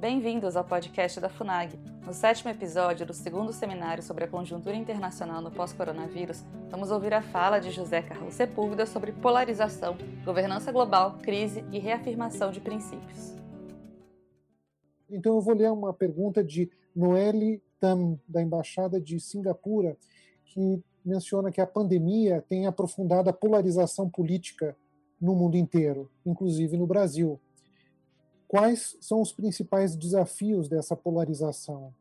Bem-vindos ao podcast da FUNAG. No sétimo episódio do segundo seminário sobre a conjuntura internacional no pós-coronavírus, vamos ouvir a fala de José Carlos Sepúlveda sobre polarização, governança global, crise e reafirmação de princípios. Então eu vou ler uma pergunta de Noelle Tam, da Embaixada de Singapura, que menciona que a pandemia tem aprofundado a polarização política no mundo inteiro, inclusive no Brasil quais são os principais desafios dessa polarização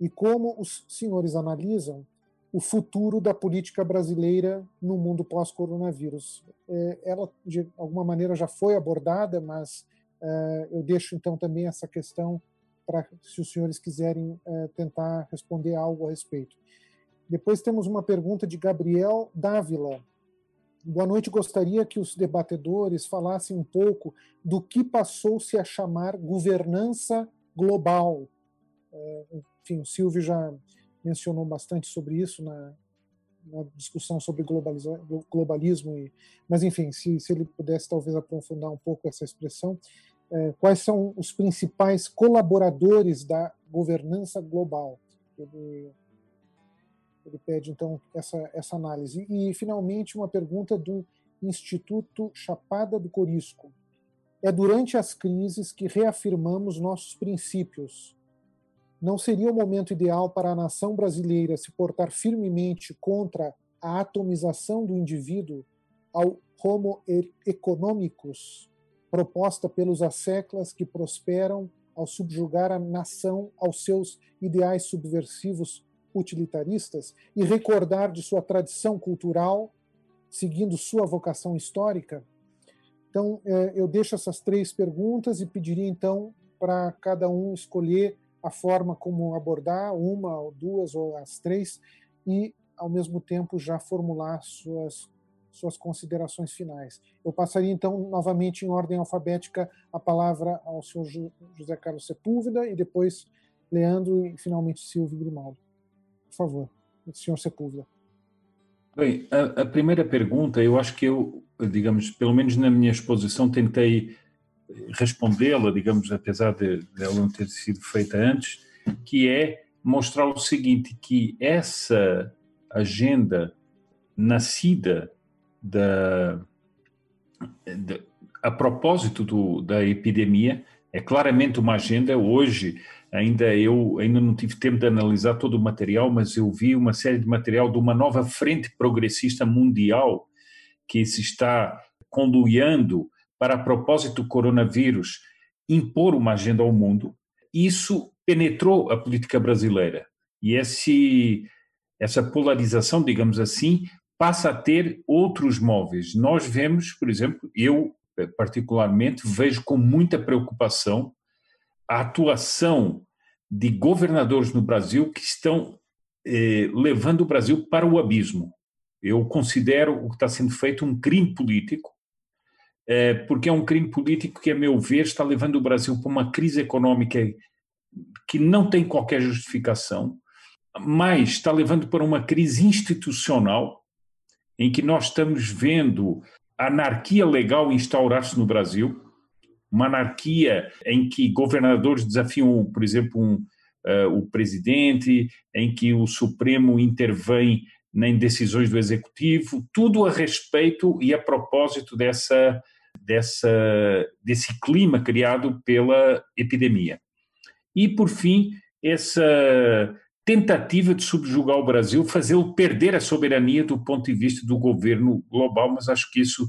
e como os senhores analisam o futuro da política brasileira no mundo pós-coronavírus. É, ela, de alguma maneira, já foi abordada, mas é, eu deixo então também essa questão para se os senhores quiserem é, tentar responder algo a respeito. Depois temos uma pergunta de Gabriel Dávila, Boa noite. Gostaria que os debatedores falassem um pouco do que passou-se a chamar governança global. É, enfim, o Silvio já mencionou bastante sobre isso na, na discussão sobre globalismo, e, mas enfim, se, se, ele pudesse talvez aprofundar um pouco essa expressão, é, quais são os principais colaboradores da governança global? Ele ele pede, então, essa, essa análise. E, finalmente, uma pergunta do Instituto Chapada do Corisco. É durante as crises que reafirmamos nossos princípios. Não seria o momento ideal para a nação brasileira se portar firmemente contra a atomização do indivíduo ao homo economicus, proposta pelos asseclas que prosperam ao subjugar a nação aos seus ideais subversivos utilitaristas e recordar de sua tradição cultural, seguindo sua vocação histórica? Então, é, eu deixo essas três perguntas e pediria então para cada um escolher a forma como abordar, uma ou duas ou as três, e ao mesmo tempo já formular suas, suas considerações finais. Eu passaria então novamente em ordem alfabética a palavra ao senhor José Carlos Sepúlveda e depois Leandro e finalmente Silvio Grimaldo. Por favor, senhor Sepúlveda. Bem, a, a, primeira pergunta, eu acho que eu, digamos, pelo menos na minha exposição, tentei respondê-la, digamos, apesar de, de ela não ter sido feita antes, que é mostrar o seguinte, que essa agenda nascida da, a propósito do, da epidemia é claramente uma agenda hoje ainda eu ainda não tive tempo de analisar todo o material, mas eu vi uma série de material de uma nova frente progressista mundial que se está conduindo para, a propósito do coronavírus, impor uma agenda ao mundo. Isso penetrou a política brasileira e esse, essa polarização, digamos assim, passa a ter outros móveis. Nós vemos, por exemplo, eu particularmente vejo com muita preocupação a atuação de governadores no Brasil que estão eh, levando o Brasil para o abismo. Eu considero o que está sendo feito um crime político, eh, porque é um crime político que, a meu ver, está levando o Brasil para uma crise econômica que não tem qualquer justificação, mas está levando para uma crise institucional em que nós estamos vendo a anarquia legal instaurar-se no Brasil, uma anarquia em que governadores desafiam, por exemplo, um, uh, o presidente, em que o Supremo intervém em decisões do Executivo, tudo a respeito e a propósito dessa, dessa, desse clima criado pela epidemia. E, por fim, essa tentativa de subjugar o Brasil, fazê-lo perder a soberania do ponto de vista do governo global, mas acho que isso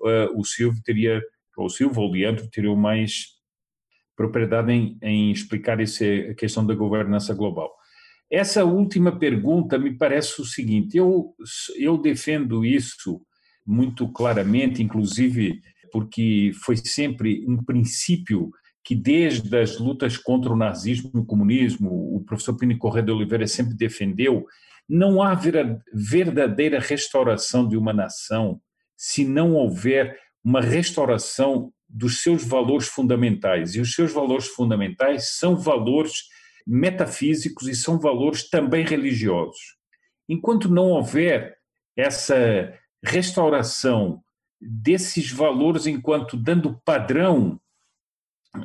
uh, o Silvio teria ou Silva ou Leandro teriam mais propriedade em, em explicar essa a questão da governança global. Essa última pergunta me parece o seguinte: eu, eu defendo isso muito claramente, inclusive porque foi sempre um princípio que desde as lutas contra o nazismo e o comunismo, o professor Pini Correia de Oliveira sempre defendeu, não há verdadeira restauração de uma nação se não houver uma restauração dos seus valores fundamentais. E os seus valores fundamentais são valores metafísicos e são valores também religiosos. Enquanto não houver essa restauração desses valores enquanto dando padrão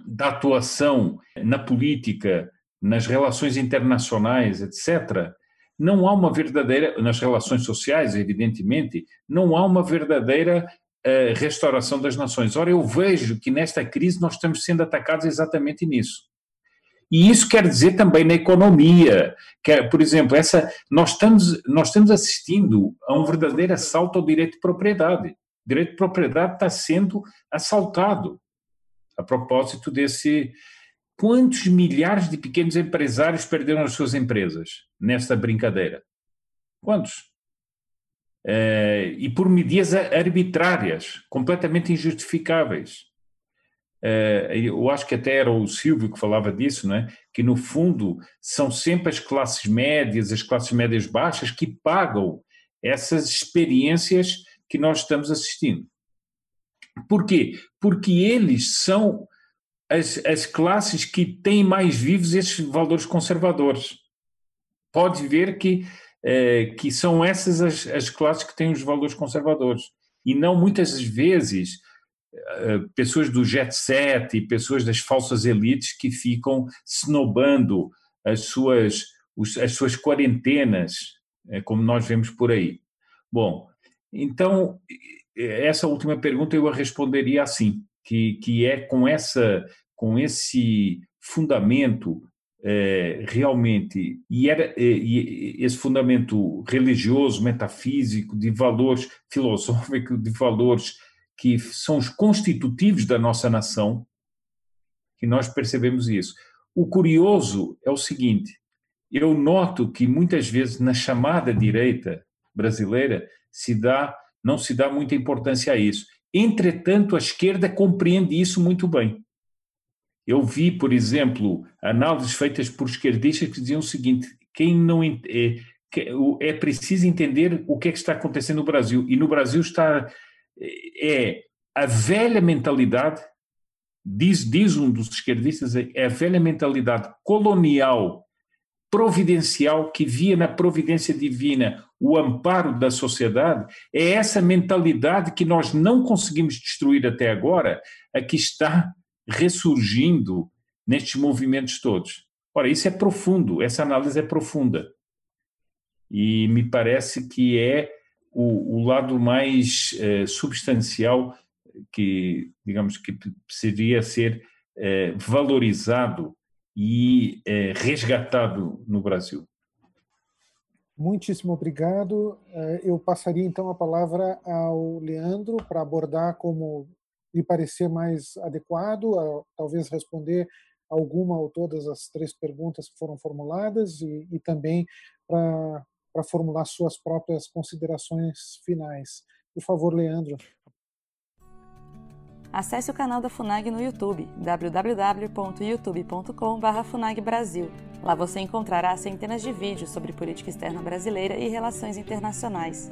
da atuação na política, nas relações internacionais, etc., não há uma verdadeira, nas relações sociais, evidentemente, não há uma verdadeira uh, restauração das nações. Ora, eu vejo que nesta crise nós estamos sendo atacados exatamente nisso. E isso quer dizer também na economia, que, por exemplo, essa, nós, estamos, nós estamos assistindo a um verdadeiro assalto ao direito de propriedade. O direito de propriedade está sendo assaltado a propósito desse. Quantos milhares de pequenos empresários perderam as suas empresas nesta brincadeira? Quantos? É, e por medidas arbitrárias, completamente injustificáveis. É, eu acho que até era o Silvio que falava disso, não é? que no fundo são sempre as classes médias, as classes médias baixas que pagam essas experiências que nós estamos assistindo. Por quê? Porque eles são as, as classes que têm mais vivos esses valores conservadores. Pode ver que, eh, que são essas as, as classes que têm os valores conservadores. E não muitas vezes eh, pessoas do jet set e pessoas das falsas elites que ficam snobando as suas, as suas quarentenas, eh, como nós vemos por aí. Bom, então essa última pergunta eu a responderia assim, que, que é com, essa, com esse fundamento é, realmente, e, era, e esse fundamento religioso, metafísico, de valores filosóficos, de valores que são os constitutivos da nossa nação, que nós percebemos isso. O curioso é o seguinte: eu noto que muitas vezes na chamada direita brasileira se dá não se dá muita importância a isso. Entretanto, a esquerda compreende isso muito bem. Eu vi, por exemplo, análises feitas por esquerdistas que diziam o seguinte: quem não é, é preciso entender o que é que está acontecendo no Brasil. E no Brasil está é a velha mentalidade, diz, diz um dos esquerdistas, é a velha mentalidade colonial providencial que via na providência divina o amparo da sociedade, é essa mentalidade que nós não conseguimos destruir até agora, a que está ressurgindo nestes movimentos todos. Ora, isso é profundo, essa análise é profunda. E me parece que é o, o lado mais eh, substancial que, digamos, que precisaria ser eh, valorizado e é, resgatado no Brasil. Muitíssimo obrigado. Eu passaria então a palavra ao Leandro para abordar como lhe parecer mais adequado, talvez responder alguma ou todas as três perguntas que foram formuladas e, e também para formular suas próprias considerações finais. Por favor, Leandro acesse o canal da FUNAG no YouTube, www.youtube.com.br FUNAGBrasil. Lá você encontrará centenas de vídeos sobre política externa brasileira e relações internacionais.